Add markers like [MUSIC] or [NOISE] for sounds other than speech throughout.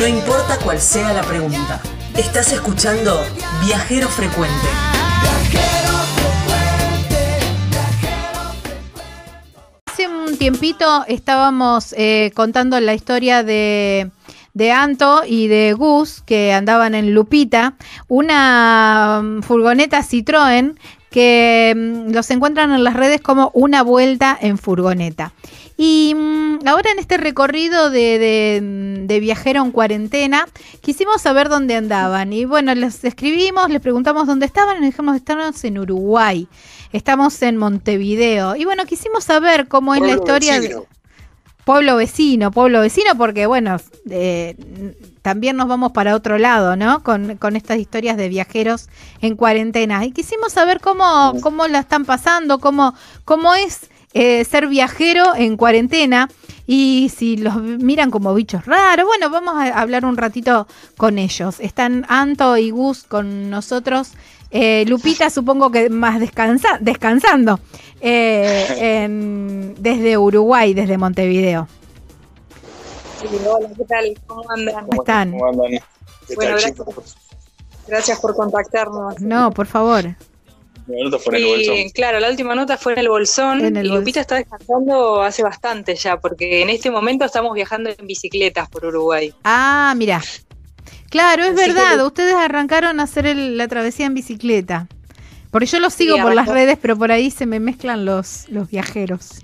No importa cuál sea la pregunta. Estás escuchando Viajero Frecuente. Hace un tiempito estábamos eh, contando la historia de, de Anto y de Gus que andaban en Lupita, una mm, furgoneta Citroën que mm, los encuentran en las redes como una vuelta en furgoneta. Y mm, ahora en este recorrido de, de- de viajero en cuarentena, quisimos saber dónde andaban. Y bueno, les escribimos, les preguntamos dónde estaban y nos dijimos, estamos en Uruguay, estamos en Montevideo. Y bueno, quisimos saber cómo es la historia... vecino. de Pueblo vecino, pueblo vecino, porque bueno, eh, también nos vamos para otro lado, ¿no? Con, con estas historias de viajeros en cuarentena. Y quisimos saber cómo, cómo la están pasando, cómo, cómo es eh, ser viajero en cuarentena y si los miran como bichos raros. Bueno, vamos a hablar un ratito con ellos. Están Anto y Gus con nosotros. Eh, Lupita, supongo que más descansa, descansando eh, [LAUGHS] en- desde Uruguay, desde Montevideo. Sí, hola, ¿qué tal? ¿Cómo andan? ¿Cómo están? ¿Cómo andan? ¿Qué Bueno, tal, gracias. chicos? Gracias por contactarnos. No, por favor. Mi nota fue en el bolsón. Y claro, la última nota fue en el bolsón En el y bolsón. Lupita está descansando hace bastante ya, porque en este momento estamos viajando en bicicletas por Uruguay. Ah, mira. Claro, es Así verdad. Ustedes arrancaron a hacer el- la travesía en bicicleta. Porque yo los Sí, sigo por las redes, pero por ahí se me mezclan los, los viajeros.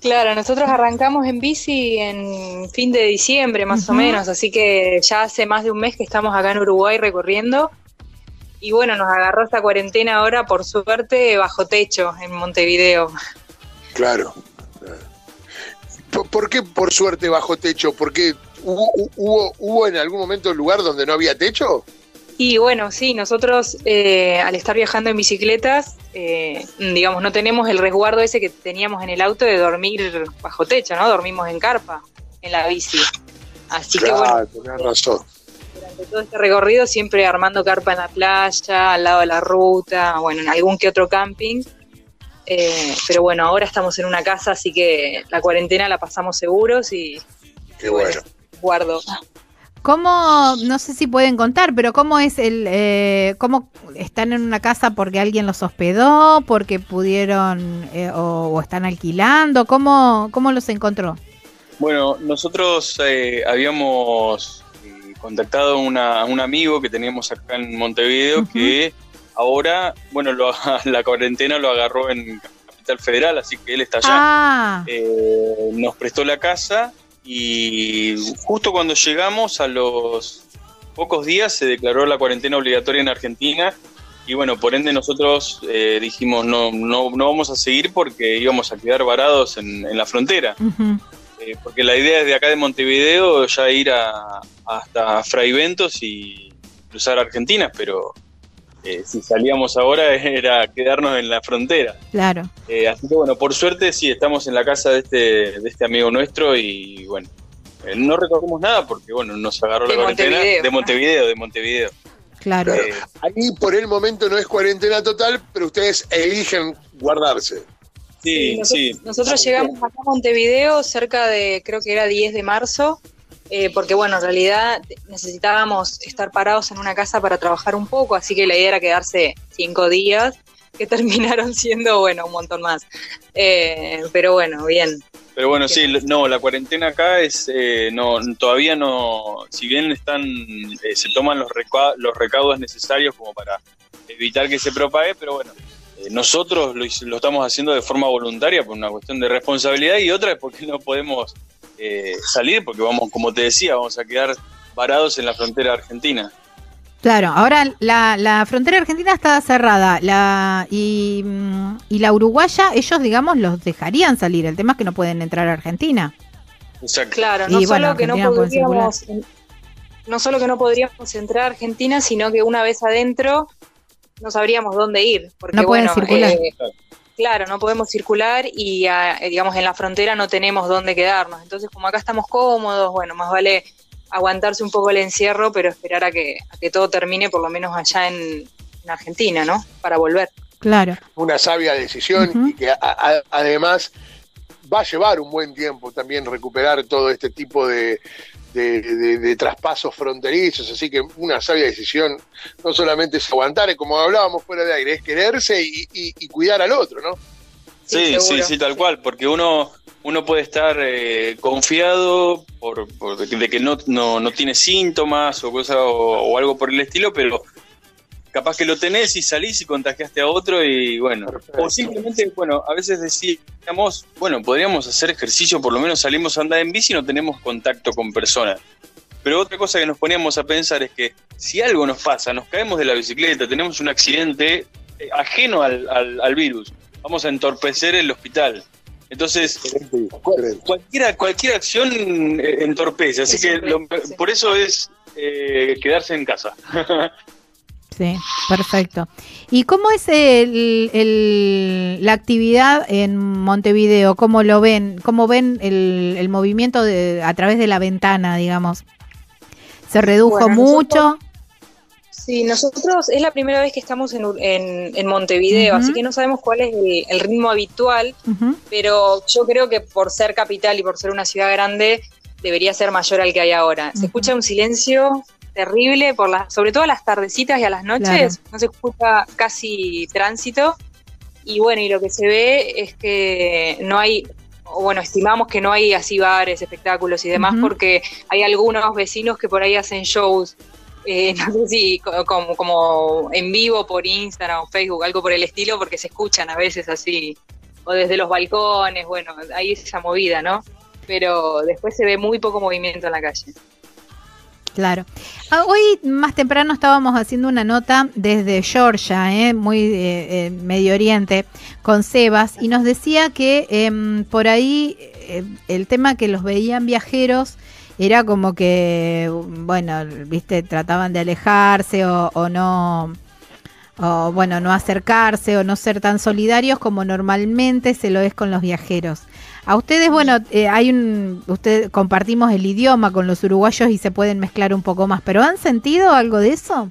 Claro, nosotros arrancamos en bici en fin de diciembre más o menos, así que ya hace más de un mes que estamos acá en Uruguay recorriendo. Y bueno, nos agarró esta cuarentena ahora, por suerte, bajo techo en Montevideo. Claro. claro. ¿Por, qué por suerte bajo techo? ¿Porque hubo, hubo, hubo en algún momento un lugar donde no había techo? Y bueno, sí, nosotros eh, al estar viajando en bicicletas, eh, digamos, no tenemos el resguardo ese que teníamos en el auto de dormir bajo techo, ¿no? Dormimos en carpa, en la bici. Así que bueno, Claro, tenés razón. Durante todo este recorrido siempre armando carpa en la playa, al lado de la ruta, bueno, en algún que otro camping. Eh, pero bueno, ahora estamos en una casa, así que la cuarentena la pasamos seguros y Qué bueno. guardo. ¿Cómo, no sé si pueden contar, pero cómo es el, eh, cómo están en una casa porque alguien los hospedó, porque pudieron eh, o, o están alquilando? ¿Cómo, cómo los encontró? Bueno, nosotros eh, habíamos contactado a una- a un amigo que teníamos acá en Montevideo que ahora, bueno, lo- [LAUGHS] la cuarentena lo agarró en Capital Federal, así que él está allá. Ah, Eh, nos prestó la casa y justo cuando llegamos a los pocos días se declaró la cuarentena obligatoria en Argentina y bueno, por ende nosotros eh, dijimos no, no, no vamos a seguir porque íbamos a quedar varados en, en la frontera. Eh, porque la idea es de acá de Montevideo ya ir a, hasta Fraiventos y cruzar Argentina, pero eh, si salíamos ahora [LAUGHS] era quedarnos en la frontera. claro. Eh, así que bueno, por suerte sí, estamos en la casa de este, de este amigo nuestro y bueno, eh, no recogemos nada porque bueno, nos agarró De la cuarentena Montevideo. de Montevideo, de Montevideo. Claro. Claro. Eh, Ahí por el momento no es cuarentena total, pero ustedes eligen guardarse. Sí, nosotros, sí. nosotros llegamos acá a Montevideo cerca de, creo que era 10 de marzo, eh, porque bueno, en realidad necesitábamos estar parados en una casa para trabajar un poco, así que la idea era quedarse cinco días, que [LAUGHS] terminaron siendo, bueno, un montón más. Eh, pero bueno, bien. Pero bueno, sí, no, la cuarentena acá es, eh, no, todavía no, si bien están, eh, se toman los, reca- los recaudos necesarios como para evitar que se propague, pero bueno, nosotros lo, estamos haciendo de forma voluntaria por una cuestión de responsabilidad y otra es porque no podemos eh, salir, porque vamos, como te decía, vamos a quedar varados en la frontera argentina. Claro, ahora la, la frontera argentina está cerrada la, y, y la uruguaya, ellos, digamos, los dejarían salir. El tema es que no pueden entrar a Argentina. Exacto. Claro, Y no bueno, solo que no podríamos, no solo que no podríamos entrar a Argentina, sino que una vez adentro no sabríamos dónde ir, porque No pueden bueno, circular. eh, claro, no podemos circular y eh, digamos en la frontera no tenemos dónde quedarnos. Entonces, como acá estamos cómodos, bueno, más vale aguantarse un poco el encierro, pero esperar a que, a que todo termine, por lo menos allá en, en Argentina, ¿no? Para volver. Claro. Una sabia decisión y que a- a- además va a llevar un buen tiempo también recuperar todo este tipo de, de, traspasos fronterizos, así que una sabia decisión no solamente es aguantar, como hablábamos fuera de aire, es quererse y, cuidar al otro, ¿no? Sí, sí, sí, tal cual, porque uno, uno puede estar eh, confiado por, de que no, no, tiene síntomas o, cosa, o algo por el estilo, pero capaz que lo tenés y salís y contagiaste a otro y bueno, o simplemente, bueno, a veces decíamos, bueno, podríamos hacer ejercicio, por lo menos salimos a andar en bici y no tenemos contacto con personas. Pero otra cosa que nos poníamos a pensar es que si algo nos pasa, nos caemos de la bicicleta, tenemos un accidente eh, ajeno al, al, virus, vamos a entorpecer el hospital. Entonces, cualquier, cualquier acción eh, entorpece, así que por eso es eh, quedarse en casa. [LAUGHS] Sí, perfecto. ¿Y cómo es el, la actividad en Montevideo? ¿Cómo lo ven? ¿Cómo ven el, movimiento de, a través de la ventana, digamos? ¿Se redujo mucho? sí, nosotros es la primera vez que estamos en, en, Montevideo, así que no sabemos cuál es el, ritmo habitual, pero yo creo que por ser capital y por ser una ciudad grande, debería ser mayor al que hay ahora. Se escucha un silencio terrible, por las, sobre todo a las tardecitas y a las noches, no se escucha casi tránsito. Y bueno, y lo que se ve es que no hay, o bueno, estimamos que no hay así bares, espectáculos y demás, porque hay algunos vecinos que por ahí hacen shows, eh, [LAUGHS] no sé si como, como en vivo por Instagram o Facebook, algo por el estilo, porque se escuchan a veces así, o desde los balcones, bueno, hay esa movida, ¿no? Pero después se ve muy poco movimiento en la calle. Claro. Ah, hoy más temprano estábamos haciendo una nota desde Georgia, eh, muy eh, eh, Medio Oriente, con Sebas, y nos decía que em, por ahí el tema que los veían viajeros era como que, bueno, viste, trataban de alejarse o, o no o bueno, no acercarse o no ser tan solidarios como normalmente se lo es con los viajeros. A ustedes, bueno, eh, hay un, usted compartimos el idioma con los uruguayos y se pueden mezclar un poco más, pero ¿han sentido algo de eso?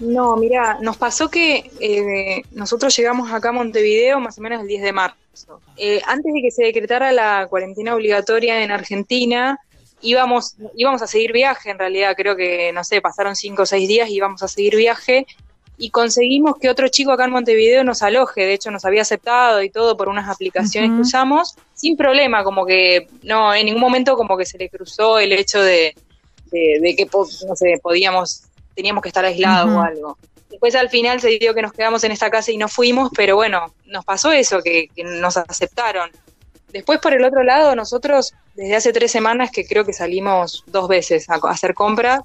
No, mira, nos pasó que eh, nosotros llegamos acá a Montevideo más o menos el 10 de marzo. Eh, antes de que se decretara la cuarentena obligatoria en Argentina, íbamos, íbamos a seguir viaje, en realidad creo que, no sé, pasaron cinco o seis días y íbamos a seguir viaje y conseguimos que otro chico acá en Montevideo nos aloje, de hecho nos había aceptado y todo por unas aplicaciones que usamos, sin problema, como que no, en ningún momento como que se le cruzó el hecho de, de, que, no sé, podíamos, teníamos que estar aislados o algo. Después al final se dio que nos quedamos en esta casa y no fuimos, pero bueno, nos pasó eso, que, nos aceptaron. Después por el otro lado, nosotros desde hace tres semanas que creo que salimos dos veces a, a hacer compras,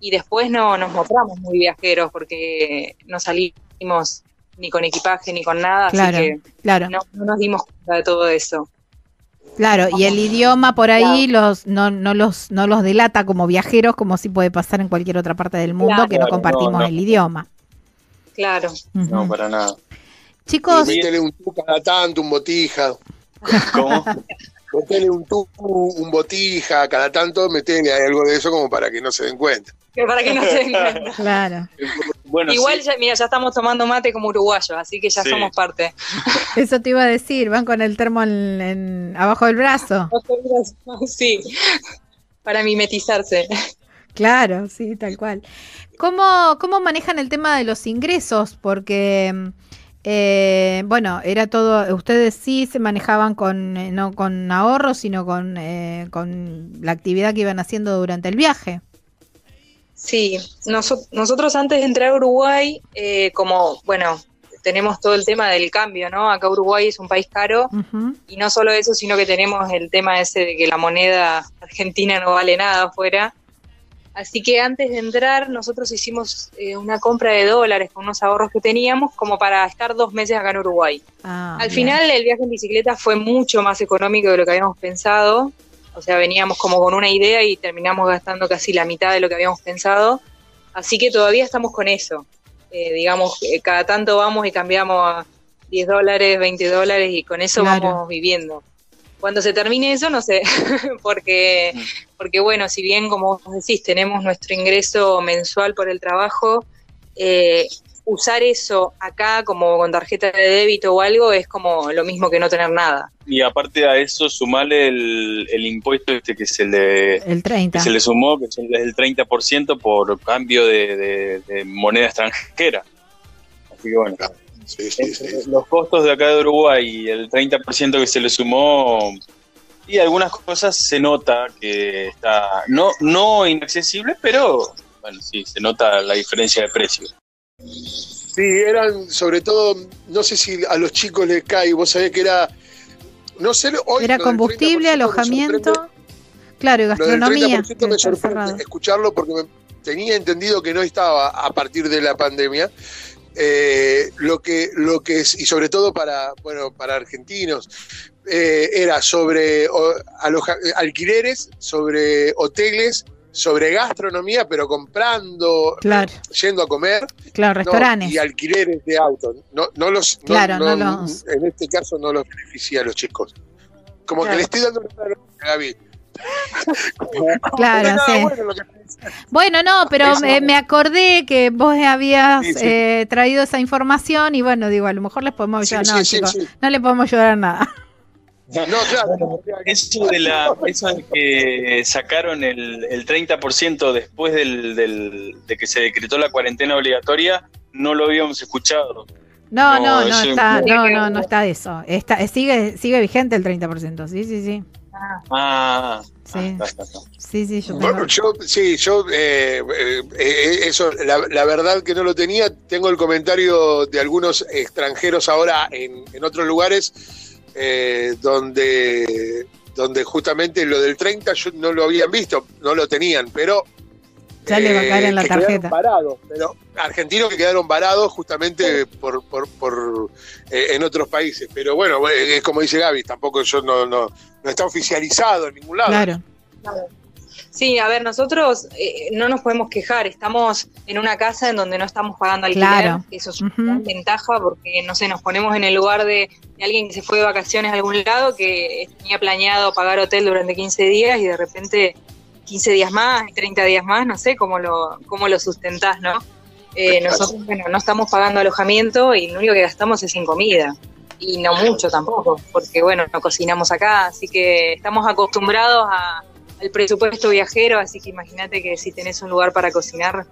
y después no nos mostramos muy viajeros porque no salimos ni con equipaje ni con nada, claro, así que claro. No, nos dimos cuenta de todo eso. Claro, y el idioma por ahí los no, no los no los delata como viajeros como si puede pasar en cualquier otra parte del mundo que no compartimos el idioma. Claro. No, para nada. Chicos, métele un cada tanto, un botija. ¿Cómo? [LAUGHS] Metele un tubo, un botija, cada tanto metele algo de eso como para que no se den cuenta para que no se den cuenta. [LAUGHS] Claro. Igual, ya, mira, ya estamos tomando mate como uruguayos, así que ya somos parte. Eso te iba a decir, van con el termo en, abajo del brazo. [LAUGHS] Sí, para mimetizarse. Claro, sí, tal cual. ¿Cómo, cómo manejan el tema de los ingresos? Porque, eh, bueno, era todo, ustedes sí se manejaban con, eh, no con ahorros, sino con, eh, con la actividad que iban haciendo durante el viaje. Sí, nosotros antes de entrar a Uruguay, eh, como, bueno, tenemos todo el tema del cambio, ¿no? Acá Uruguay es un país caro y no solo eso, sino que tenemos el tema ese de que la moneda argentina no vale nada afuera. Así que antes de entrar nosotros hicimos eh, una compra de dólares con unos ahorros que teníamos como para estar dos meses acá en Uruguay. Ah, Al final el viaje en bicicleta fue mucho más económico de lo que habíamos pensado o sea, veníamos como con una idea y terminamos gastando casi la mitad de lo que habíamos pensado. Así que todavía estamos con eso. Eh, digamos, eh, cada tanto vamos y cambiamos a 10 dólares, 20 dólares y con eso vamos viviendo. Cuando se termine eso, no sé, [LAUGHS] porque, porque bueno, si bien como vos decís, tenemos nuestro ingreso mensual por el trabajo, eh, usar eso acá como con tarjeta de débito o algo es como lo mismo que no tener nada. Y aparte a eso sumarle el, el impuesto este que se le El 30. que se le sumó, que es el 30% por cambio de, de- de moneda extranjera. Así que bueno, Sí, sí, sí. entre los costos de acá de Uruguay y el 30% que se le sumó, y algunas cosas se nota que está no, no inaccesible, pero bueno, sí, se nota la diferencia de precio. Sí, eran sobre todo, no sé si a los chicos les cae, vos sabés que era, no sé, hoy Era lo del 30% combustible, alojamiento. Claro, y Lo del gastronomía. 30% me que está sorprende cerrado. escucharlo porque me- tenía entendido que no estaba a partir de la pandemia. Eh, lo que lo que es y sobre todo para bueno para argentinos eh, era sobre o, aloja- alquileres sobre hoteles sobre gastronomía pero comprando Claro, yendo a comer claro, no, restaurantes. y alquileres de autos no no los Claro, no no- los- en este caso no los beneficia a los chicos. Como Claro. que le estoy dando una Gaby Claro, sí. bueno no, pero me, me acordé que vos habías Sí, sí. eh, traído esa información y bueno, digo, a lo mejor les podemos ayudar. sí, no, sí, chicos, sí. no le podemos ayudar nada. No, claro. Eso de, la, eso de que sacaron el, el 30% después del, del- de que se decretó la cuarentena obligatoria, no lo habíamos escuchado. No, No, no, no, está, no, no, no está eso. Está, sigue, sigue vigente el 30%. Sí, sí, sí. Ah, Sí. ah, está, está, está. Sí, sí, yo Bueno, tengo. yo, sí, yo, eh, eh, eh, eso, la, la verdad que no lo tenía. Tengo el comentario de algunos extranjeros ahora en, en otros lugares eh, donde, donde justamente lo del 30 yo no lo habían visto, no lo tenían, pero. Ya le va a caer en la que tarjeta. Varados, pero argentinos que quedaron varados justamente por, por, por, eh, en otros países. Pero bueno, es como dice Gaby, tampoco yo no, no, no está oficializado en ningún lado. Claro. Sí, a ver, nosotros eh, no nos podemos quejar, estamos en una casa en donde no estamos pagando alquiler, Claro. eso es una ventaja porque, no sé, nos ponemos en el lugar de, de alguien que se fue de vacaciones a algún lado, que tenía planeado pagar hotel durante 15 días y de repente 15 días más, 30 días más, no sé cómo lo, cómo lo sustentás, ¿no? Eh, nosotros, bueno, no estamos pagando alojamiento y lo único que gastamos es en comida. Y no mucho tampoco, porque bueno, no cocinamos acá, así que estamos acostumbrados a, al presupuesto viajero, así que imagínate que si tenés un lugar para cocinar,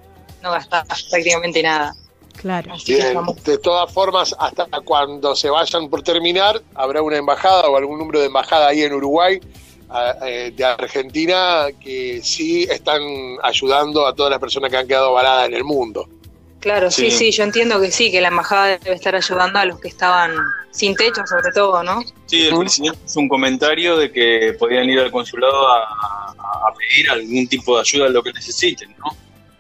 no gastás prácticamente nada. Claro. Así que Bien, de todas formas, hasta cuando se vayan por terminar, habrá una embajada o algún número de embajada ahí en Uruguay, a- eh, de Argentina, que sí están ayudando a todas las personas que han quedado varadas en el mundo. Claro, sí. Sí. sí, yo entiendo que sí, que la embajada debe estar ayudando a los que estaban sin techo, sobre todo, ¿no? Sí, el presidente hizo un comentario de que podían ir al consulado a, a pedir algún tipo de ayuda a lo que necesiten, ¿no?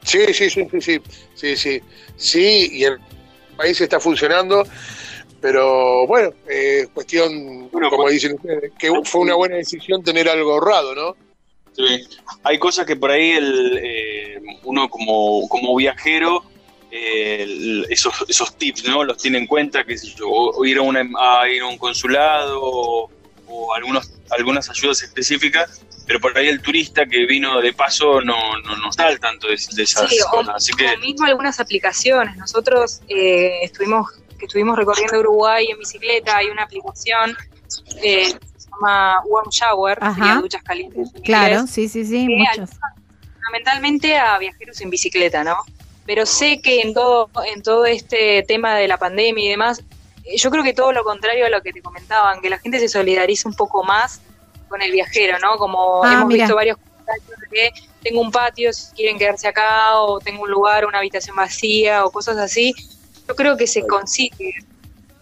Sí, sí, sí, sí, sí, sí, sí, sí, y el país está funcionando, pero bueno, eh, cuestión, Bueno, como pues- dicen ustedes, que fue una buena decisión tener algo ahorrado, ¿no? Sí. Hay cosas que por ahí el, eh, uno como, como viajero, eh, esos, esos tips, ¿no? Los tiene en cuenta, que sé yo, o, ir, a una, a ir a un consulado o, o algunos, algunas ayudas específicas, pero por ahí el turista que vino de paso no, no, no está al tanto de, de esas Sí, o, cosas. Así que o mismo algunas aplicaciones. Nosotros eh, estuvimos que estuvimos recorriendo Uruguay en bicicleta, hay una aplicación eh, que se llama Warm Shower, sería duchas calientes. en Claro, inglés. sí, sí, Sí, muchos. fundamentalmente a viajeros en bicicleta, ¿no? Pero sé que en todo, en todo este tema de la pandemia y demás, eh, yo creo que todo lo contrario a lo que te comentaban, que la gente se solidariza un poco más con el viajero, ¿no? Como Ah, hemos mira. visto varios comentarios de que tengo un patio si quieren quedarse acá, o tengo un lugar, una habitación vacía, o cosas así. Yo creo que se consigue.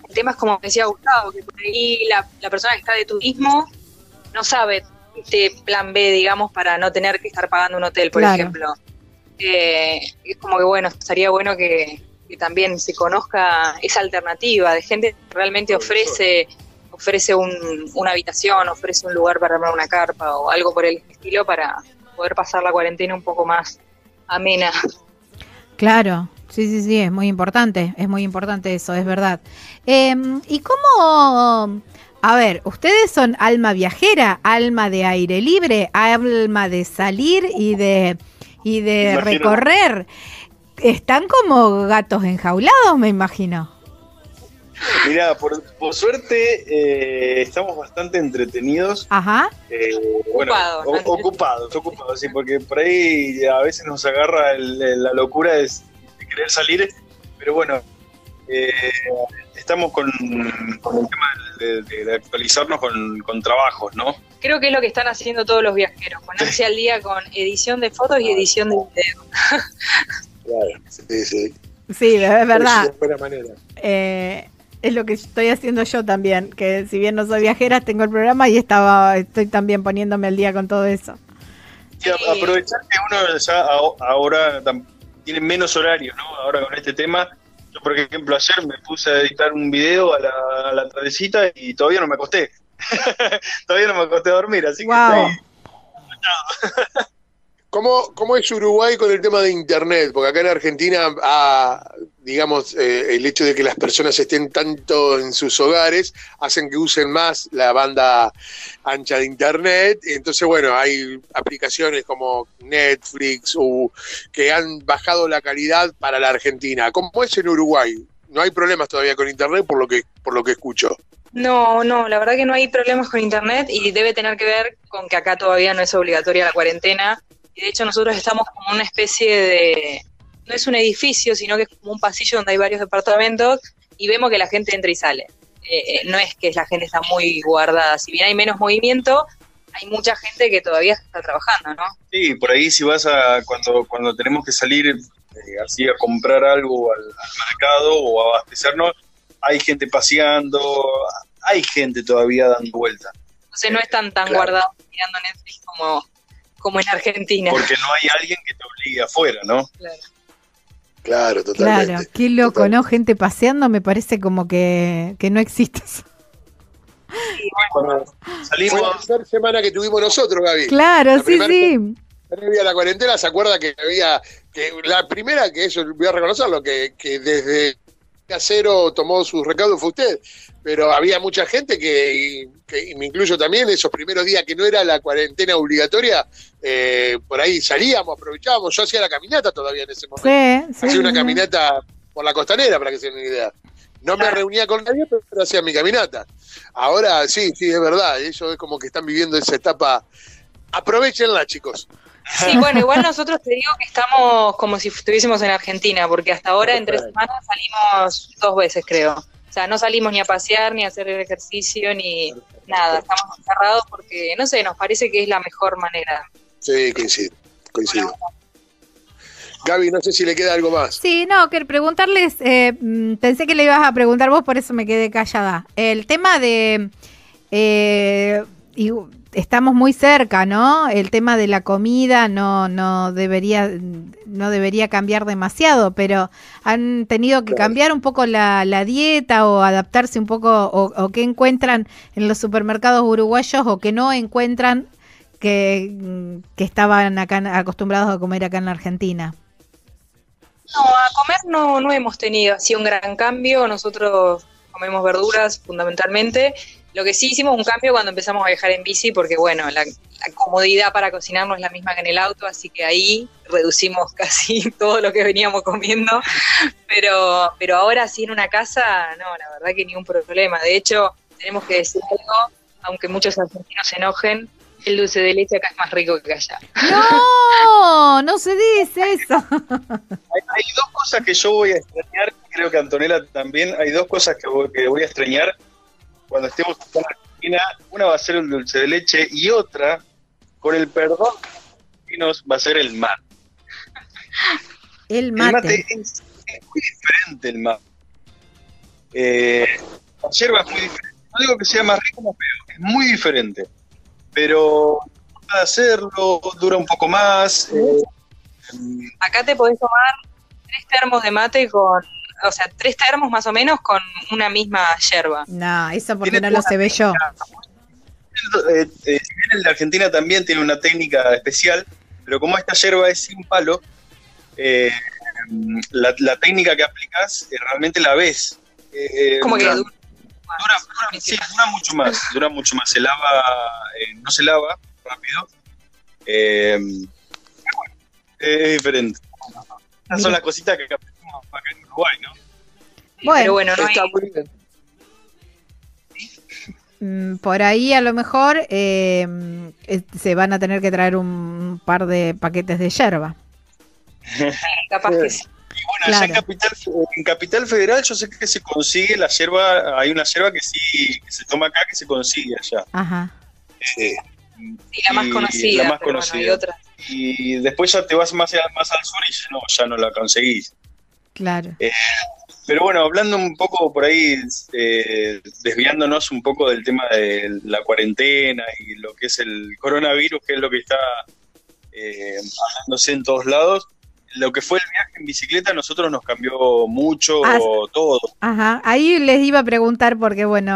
El tema es como decía Gustavo, que por ahí la, la persona que está de turismo no sabe este plan B, digamos, para no tener que estar pagando un hotel, por Claro. ejemplo. Eh, es como que, bueno, estaría bueno que, que también se conozca esa alternativa de gente que realmente ofrece ofrece un- una habitación, ofrece un lugar para armar una carpa o algo por el estilo para poder pasar la cuarentena un poco más amena. Claro, sí, sí, sí, es muy importante, es muy importante eso, es verdad. Eh, ¿Y cómo, a ver, ustedes son alma viajera, alma de aire libre, alma de salir y de, y de recorrer? están como gatos enjaulados, me imagino. Mirá, por, por suerte eh, estamos bastante entretenidos. Ajá. Eh, bueno, Ocupados, o- ¿no? ocupados, ocupados, sí, porque por ahí a veces nos agarra el- el- la locura de, de querer salir, pero bueno, eh, estamos con, con el tema de, de- de actualizarnos con, con trabajos, ¿no? Creo que es lo que están haciendo todos los viajeros, ponerse al día con edición de fotos y edición de video. Claro, sí, sí. Sí, es verdad. Manera. Eh, es lo que estoy haciendo yo también, que si bien no soy viajera, tengo el programa y estaba, estoy también poniéndome al día con todo eso. Sí. aprovechar que uno ya ahora tiene menos horarios, ¿no? Ahora con este tema. Por ejemplo, ayer me puse a editar un video a la, a la tardecita y todavía no me acosté. [LAUGHS] todavía no me acosté a dormir, así que Wow. estoy- ¿Cómo, ¿Cómo es Uruguay con el tema de Internet? Porque acá en Argentina, ah, digamos, eh, el hecho de que las personas estén tanto en sus hogares hacen que usen más la banda ancha de Internet. Entonces, bueno, hay aplicaciones como Netflix o que han bajado la calidad para la Argentina. ¿Cómo es en Uruguay? No hay problemas todavía con Internet por lo que, por lo que escucho. No, no, la verdad que no hay problemas con internet y debe tener que ver con que acá todavía no es obligatoria la cuarentena. Y de hecho nosotros estamos como una especie de, no es un edificio, sino que es como un pasillo donde hay varios departamentos y vemos que la gente entra y sale. Eh, eh, no es que la gente está muy guardada, si bien hay menos movimiento, hay mucha gente que todavía está trabajando, ¿no? Sí, por ahí si vas a, cuando, cuando tenemos que salir eh, así a comprar algo al, al mercado o a abastecernos, hay gente paseando, hay gente todavía dando vuelta, Entonces no están tan Claro. guardados mirando Netflix como, como en Argentina. porque no hay alguien que te obligue afuera, ¿no? Claro. Claro, totalmente. Claro, qué loco, Total. ¿no? Gente paseando, me parece como que, que no existe eso. Cuando Fue salimos, la primera semana que tuvimos nosotros, Gaby. Claro, La sí, sí. previa a la cuarentena, ¿se acuerda que había, que la primera, que eso voy a reconocerlo, que, que desde cero tomó sus recaudos fue usted, pero había mucha gente que, que- y me incluyo también, esos primeros días que no era la cuarentena obligatoria, eh, por ahí salíamos, aprovechábamos, yo hacía la caminata todavía en ese momento, Sí, sí. hacía una sí. caminata por la costanera, para que se den una idea. No me reunía con nadie, pero hacía mi caminata. Ahora sí, sí, es verdad, ellos es como que están viviendo esa etapa. Aprovechenla, chicos. Sí, bueno, igual nosotros te digo que estamos como si estuviésemos en Argentina, porque hasta ahora en tres semanas salimos dos veces, creo. O sea, no salimos ni a pasear, ni a hacer el ejercicio, ni nada. Estamos encerrados porque, no sé, nos parece que es la mejor manera. Sí, coincido, coincido. Gaby, no sé si le queda algo más. Sí, no, que preguntarles, eh, mm, pensé que le ibas a preguntar vos, por eso me quedé callada. El tema de, eh, y estamos muy cerca, ¿no? El tema de la comida no, no debería, no debería cambiar demasiado, pero han tenido que cambiar un poco la, la dieta o adaptarse un poco, o, o qué encuentran en los supermercados uruguayos o que no encuentran que, que estaban acá acostumbrados a comer acá en la Argentina. No, a comer no, no hemos tenido así un gran cambio. Nosotros comemos verduras fundamentalmente. Lo que sí hicimos un cambio cuando empezamos a viajar en bici, porque bueno, la, la comodidad para cocinar no es la misma que en el auto, así que ahí reducimos [LAUGHS] casi todo lo que veníamos comiendo. Pero, pero ahora sí en una casa, no, la verdad que ni un problema. De hecho, tenemos que decir algo, aunque muchos argentinos se enojen, el dulce de leche acá es más rico que allá. No, no se dice eso. [LAUGHS] hay, hay dos cosas que yo voy a extrañar, creo que Antonella también, hay dos cosas que voy, que voy a extrañar cuando estemos en Argentina. Una va a ser el dulce de leche y otra, con el perdón de los argentinos, va a ser el mate. El El mate mate. es, es muy diferente el mate. Eh, la yerba es muy diferente. No digo que sea más rico más feo, es muy diferente. Pero para hacerlo dura un poco más. eh, Acá te podés tomar tres termos de mate con, o sea, tres termos más o menos con una misma yerba. No, eso porque no lo se ve yo. eh, eh, si bien el de Argentina también tiene una técnica especial, pero como esta yerba es sin palo, eh, la, la técnica que aplicas eh, realmente la ves. Eh, Como que dura, dura. dura- dura- sí, dura mucho más, dura mucho más, se lava, eh, no se lava rápido. Es diferente. Esas son las cositas que aprendimos acá en Uruguay, ¿no? Bueno, Pero bueno, no hay- Está muy bien. mm, por ahí a lo mejor eh, eh, se van a tener que traer un par de paquetes de yerba. [LAUGHS] capaz que sí. Y bueno, allá en, Claro. Capital, en Capital Federal yo sé que se consigue la yerba, hay una yerba que sí, que se toma acá, que se consigue allá. Ajá. Eh, Sí, la más y conocida. La más bueno, hay y después ya te vas más, más al sur y ya no, ya no la conseguís. Claro. Pero bueno, hablando un poco por ahí, eh, desviándonos un poco del tema de la cuarentena y lo que es el coronavirus, que es lo que está eh, en todos lados, lo que fue el viaje en bicicleta a nosotros nos cambió mucho Ah, todo. Ajá, ahí les iba a preguntar porque bueno,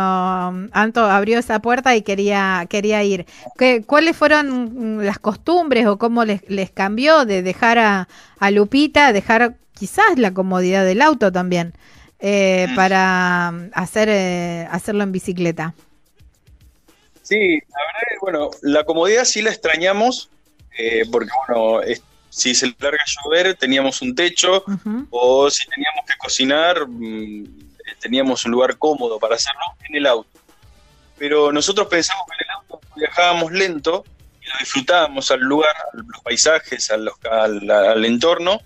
Anto abrió esa puerta y quería quería ir. ¿Qué, ¿Cuáles fueron las costumbres o cómo les, les cambió de dejar a, a Lupita, dejar quizás la comodidad del auto también eh, Mm. para mm, hacer eh, hacerlo en bicicleta? Sí, la verdad es, bueno, la comodidad sí la extrañamos, eh, porque bueno, es- si se larga a llover teníamos un techo, o si teníamos que cocinar, mm, eh, teníamos un lugar cómodo para hacerlo en el auto. Pero nosotros pensamos que en el auto viajábamos lento y lo disfrutábamos al lugar, a los paisajes, a los- al, al entorno,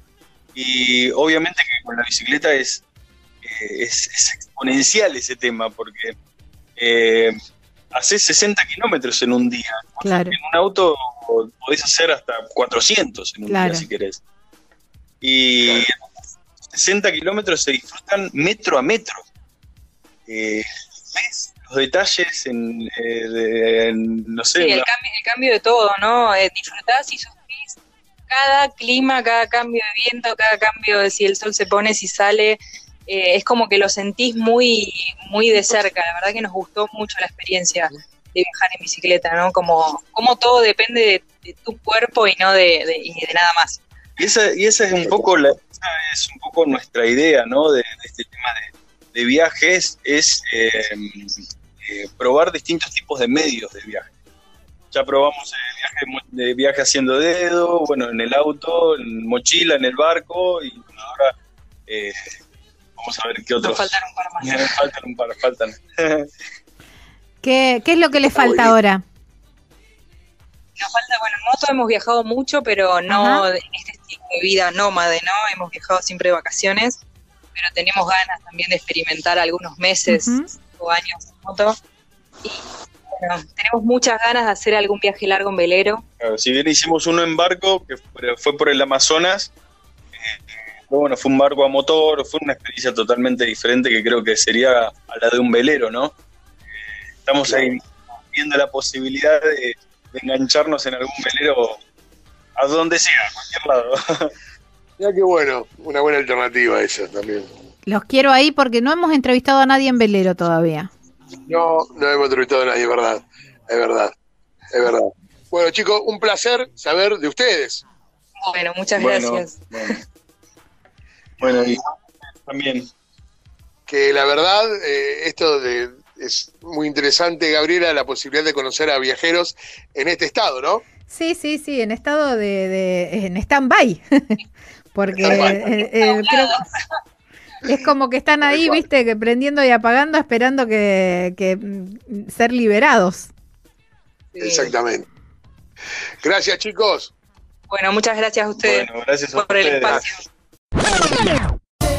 y obviamente que con la bicicleta es, eh, es, es exponencial ese tema, porque eh, haces 60 kilómetros en un día. Claro. En un auto podés hacer hasta 400 en un Claro. día si querés. Y 60 kilómetros se disfrutan metro a metro. Eh, ¿Ves los detalles en, eh, de- en, no sé, Sí, el la- cambio, el cambio de todo, ¿no? Eh, disfrutás y sufrís cada clima, cada cambio de viento, cada cambio de si el sol se pone, si sale. eh, es como que lo sentís muy, muy de cerca. La verdad que nos gustó mucho la experiencia de viajar en bicicleta, ¿no? Como, como todo depende de, tu cuerpo y no de, y de nada más. Y esa, y esa es un poco la, es un poco nuestra idea, ¿no? De, este tema de, de viajes, es eh, eh, probar distintos tipos de medios de viaje. Ya probamos el viaje, de viaje haciendo dedo, bueno, en el auto, en mochila, en el barco, y bueno, ahora eh, vamos a ver qué otros. Nos faltaron un par más. faltan un par, faltan. [LAUGHS] ¿Qué, ¿Qué es lo que les falta ahora? Nos falta, bueno, en moto hemos viajado mucho, pero no Ajá. en este estilo de vida nómade, ¿no? Hemos viajado siempre de vacaciones, pero tenemos ganas también de experimentar algunos meses o años en moto. Y tenemos muchas ganas de hacer algún viaje largo en velero. Claro, si bien hicimos uno en barco, que fue, por el Amazonas, eh, pero bueno, fue un barco a motor, fue una experiencia totalmente diferente que creo que sería a la de un velero, ¿no? Eh, estamos ahí viendo la posibilidad de, de engancharnos en algún velero a donde sea, a cualquier lado. [LAUGHS] Mira qué bueno, una buena alternativa esa también. Los quiero ahí porque no hemos entrevistado a nadie en velero todavía. No, no hemos entrevistado a nadie, es verdad, es verdad, es verdad. Bueno, chicos, un placer saber de ustedes. Bueno, muchas Bueno, gracias. Bueno, Bueno, y también. Que la verdad, eh, esto de, es muy interesante, Gabriela, la posibilidad de conocer a viajeros en este estado, ¿no? Sí, sí, sí, en estado de, de en stand-by. [LAUGHS] Porque Stand-by. eh, eh, creo- es como que están ahí, viste, que prendiendo y apagando, esperando que, que, mm, ser liberados. Sí. Exactamente. Gracias, chicos. Bueno, muchas gracias a ustedes Bueno, gracias a por el espacio.